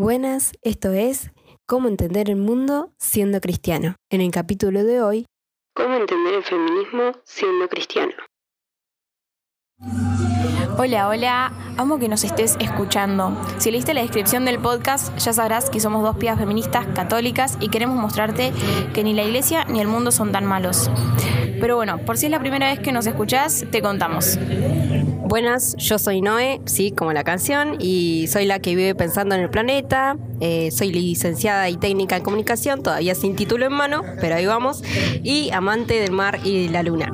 Buenas, esto es Cómo entender el mundo siendo cristiano. En el capítulo de hoy, ¿Cómo entender el feminismo siendo cristiano? Hola, hola, amo que nos estés escuchando. Si leíste la descripción del podcast, ya sabrás que somos dos pibas feministas católicas y queremos mostrarte que ni la iglesia ni el mundo son tan malos. Pero bueno, por si es la primera vez que nos escuchás, te contamos. Buenas, yo soy Noé, sí, como la canción, y soy la que vive pensando en el planeta. Eh, soy licenciada y técnica en comunicación, todavía sin título en mano, pero ahí vamos. Y amante del mar y de la luna.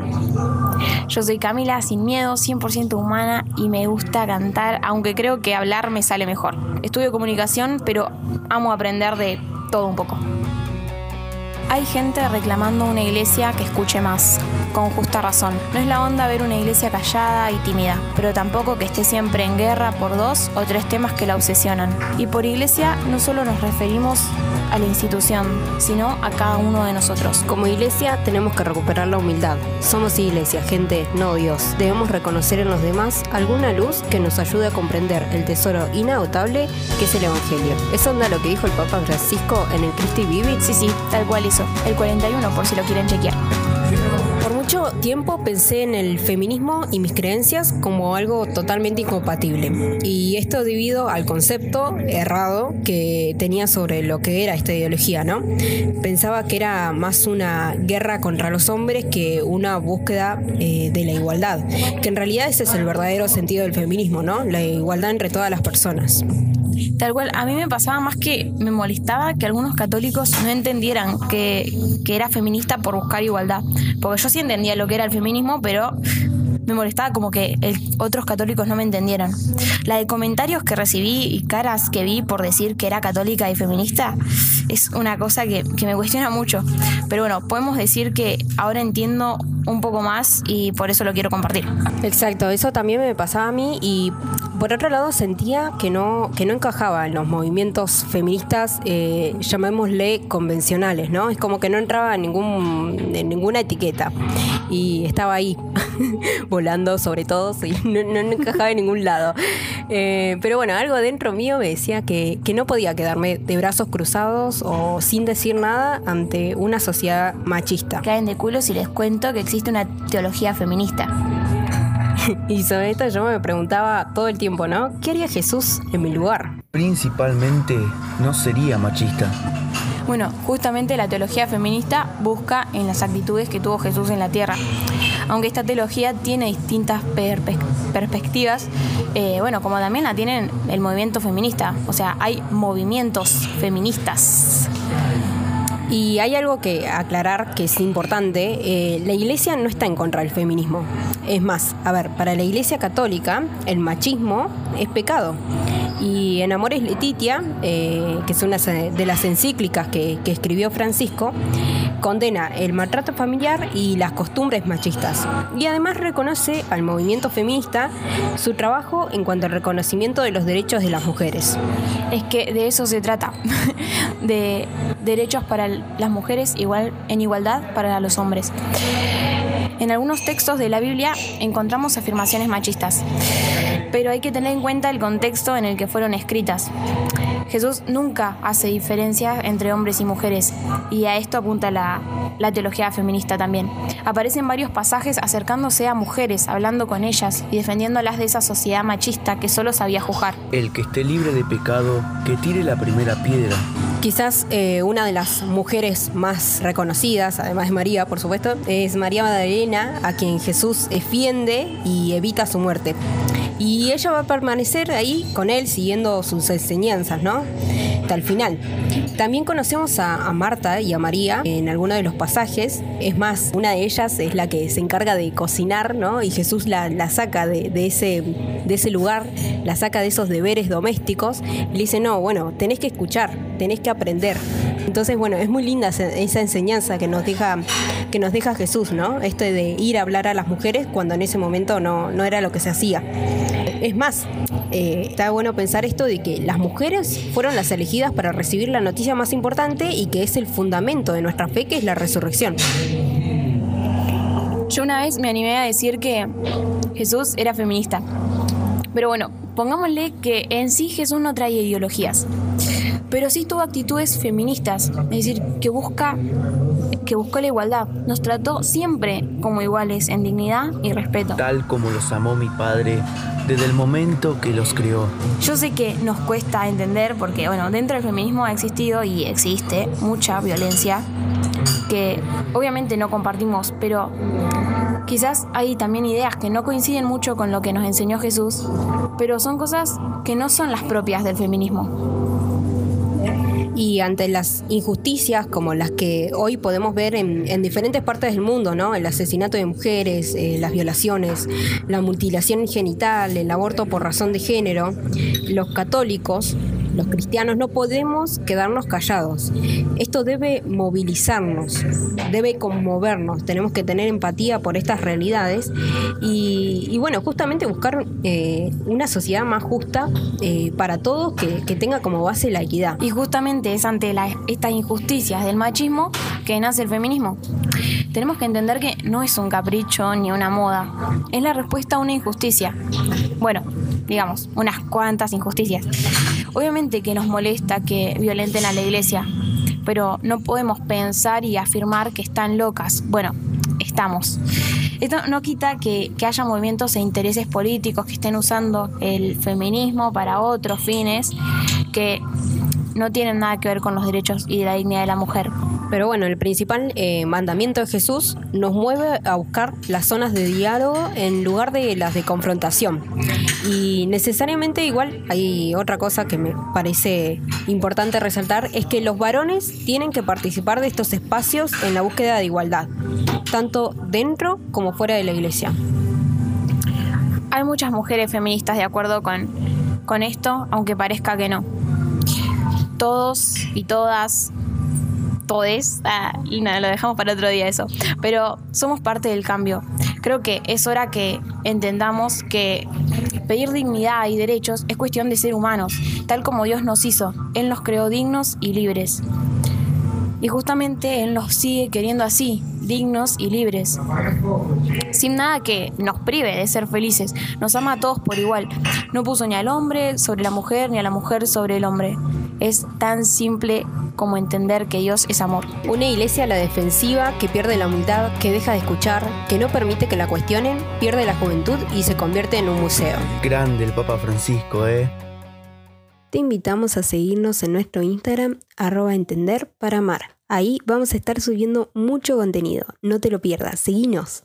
Yo soy Camila, sin miedo, 100% humana y me gusta cantar, aunque creo que hablar me sale mejor. Estudio comunicación, pero amo aprender de todo un poco. Hay gente reclamando una iglesia que escuche más, con justa razón. No es la onda ver una iglesia callada y tímida, pero tampoco que esté siempre en guerra por dos o tres temas que la obsesionan. Y por iglesia no solo nos referimos a la institución, sino a cada uno de nosotros. Como iglesia tenemos que recuperar la humildad. Somos iglesia, gente, no Dios. Debemos reconocer en los demás alguna luz que nos ayude a comprender el tesoro inagotable que es el Evangelio. ¿Es onda lo que dijo el Papa Francisco en el Christi Vivit? Sí, sí, tal cual hizo. El 41 por si lo quieren chequear. Por mucho tiempo pensé en el feminismo y mis creencias como algo totalmente incompatible. Y esto debido al concepto errado que tenía sobre lo que era esta ideología, ¿no? Pensaba que era más una guerra contra los hombres que una búsqueda eh, de la igualdad. Que en realidad ese es el verdadero sentido del feminismo, ¿no? La igualdad entre todas las personas. Tal cual, a mí me pasaba más que me molestaba que algunos católicos no entendieran que, que era feminista por buscar igualdad. Porque yo sí entendía lo que era el feminismo, pero me molestaba como que otros católicos no me entendieran. La de comentarios que recibí y caras que vi por decir que era católica y feminista es una cosa que, que me cuestiona mucho. Pero bueno, podemos decir que ahora entiendo un poco más y por eso lo quiero compartir. Exacto, eso también me pasaba a mí y por otro lado sentía que no, que no encajaba en los movimientos feministas, eh, llamémosle convencionales, ¿no? Es como que no entraba en, ningún, en ninguna etiqueta y estaba ahí, volando sobre todos y no, no- no encajaba en ningún lado. Eh, pero bueno, algo dentro mío me decía que, que no podía quedarme de brazos cruzados o sin decir nada ante una sociedad machista. Caen de culo si les cuento que existe una teología feminista. Y sobre esto yo me preguntaba todo el tiempo, ¿no? ¿Qué haría Jesús en mi lugar? Principalmente no sería machista. Bueno, justamente la teología feminista busca en las actitudes que tuvo Jesús en la tierra. Aunque esta teología tiene distintas perpe- perspectivas, eh, bueno, como también la tienen el movimiento feminista. O sea, hay movimientos feministas. Y hay algo que aclarar que es importante, eh, la iglesia no está en contra del feminismo. Es más, a ver, para la iglesia católica el machismo es pecado. Y en Amores Letitia, eh, que es una de las encíclicas que, que escribió Francisco, condena el maltrato familiar y las costumbres machistas. Y además reconoce al movimiento feminista su trabajo en cuanto al reconocimiento de los derechos de las mujeres. Es que de eso se trata, de derechos para las mujeres igual, en igualdad para los hombres. En algunos textos de la Biblia encontramos afirmaciones machistas, pero hay que tener en cuenta el contexto en el que fueron escritas. Jesús nunca hace diferencia entre hombres y mujeres, y a esto apunta la, la teología feminista también. Aparecen varios pasajes acercándose a mujeres, hablando con ellas y defendiéndolas de esa sociedad machista que solo sabía juzgar. El que esté libre de pecado, que tire la primera piedra. Quizás eh, una de las mujeres más reconocidas, además de María, por supuesto, es María Magdalena, a quien Jesús defiende y evita su muerte. Y ella va a permanecer ahí con él siguiendo sus enseñanzas, ¿no? Hasta el final. También conocemos a, Marta y a María en algunos de los pasajes. Es más, una de ellas es la que se encarga de cocinar, ¿no? Y Jesús la, la saca de, ese, de ese lugar, la saca de esos deberes domésticos. Y le dice, no, bueno, tenés que escuchar, tenés que aprender. Entonces, bueno, es muy linda esa esa enseñanza que nos deja, que nos deja Jesús, ¿no? Esto de ir a hablar a las mujeres cuando en ese momento no, no era lo que se hacía. Es más, eh, está bueno pensar esto de que las mujeres fueron las elegidas para recibir la noticia más importante y que es el fundamento de nuestra fe, que es la resurrección. Yo una vez me animé a decir que Jesús era feminista. Pero bueno, pongámosle que en sí Jesús no trae ideologías, pero sí tuvo actitudes feministas, es decir, que busca que buscó la igualdad. Nos trató siempre como iguales en dignidad y respeto. Tal como los amó mi padre desde el momento que los crió. Yo sé que nos cuesta entender porque, bueno, dentro del feminismo ha existido y existe mucha violencia que obviamente no compartimos, pero quizás hay también ideas que no coinciden mucho con lo que nos enseñó Jesús, pero son cosas que no son las propias del feminismo y ante las injusticias como las que hoy podemos ver en, diferentes partes del mundo, ¿no? El asesinato de mujeres, eh, las violaciones, la mutilación genital, el aborto por razón de género, los católicos los cristianos no podemos quedarnos callados. Esto debe movilizarnos, debe conmovernos, tenemos que tener empatía por estas realidades y, bueno, justamente buscar eh, una sociedad más justa eh, para todos que, tenga como base la equidad. Y justamente es ante estas injusticias del machismo que nace el feminismo. Tenemos que entender que no es un capricho ni una moda, es la respuesta a una injusticia. Bueno, digamos, unas cuantas injusticias. Obviamente que nos molesta que violenten a la iglesia, pero no podemos pensar y afirmar que están locas. Bueno, estamos. Esto no quita que, haya movimientos e intereses políticos que estén usando el feminismo para otros fines que no tienen nada que ver con los derechos y la dignidad de la mujer. Pero bueno, el principal eh, mandamiento de Jesús nos mueve a buscar las zonas de diálogo en lugar de las de confrontación. Y necesariamente igual hay otra cosa que me parece importante resaltar, es que los varones tienen que participar de estos espacios en la búsqueda de igualdad, tanto dentro como fuera de la iglesia. Hay muchas mujeres feministas de acuerdo con, con esto, aunque parezca que no. Todos y todas todes, ah, y nada, lo dejamos para otro día eso, pero somos parte del cambio. Creo que es hora que entendamos que pedir dignidad y derechos es cuestión de ser humanos, tal como Dios nos hizo. Él nos creó dignos y libres. Y justamente Él nos sigue queriendo así, dignos y libres. Sin nada que nos prive de ser felices. Nos ama a todos por igual. No puso ni al hombre sobre la mujer, ni a la mujer sobre el hombre. Es tan simple como entender que Dios es amor. Una iglesia a la defensiva que pierde la humildad, que deja de escuchar, que no permite que la cuestionen, pierde la juventud y se convierte en un museo. Grande el Papa Francisco, ¿eh? Te invitamos a seguirnos en nuestro Instagram, arroba entender para amar. Ahí vamos a estar subiendo mucho contenido. No te lo pierdas, seguinos.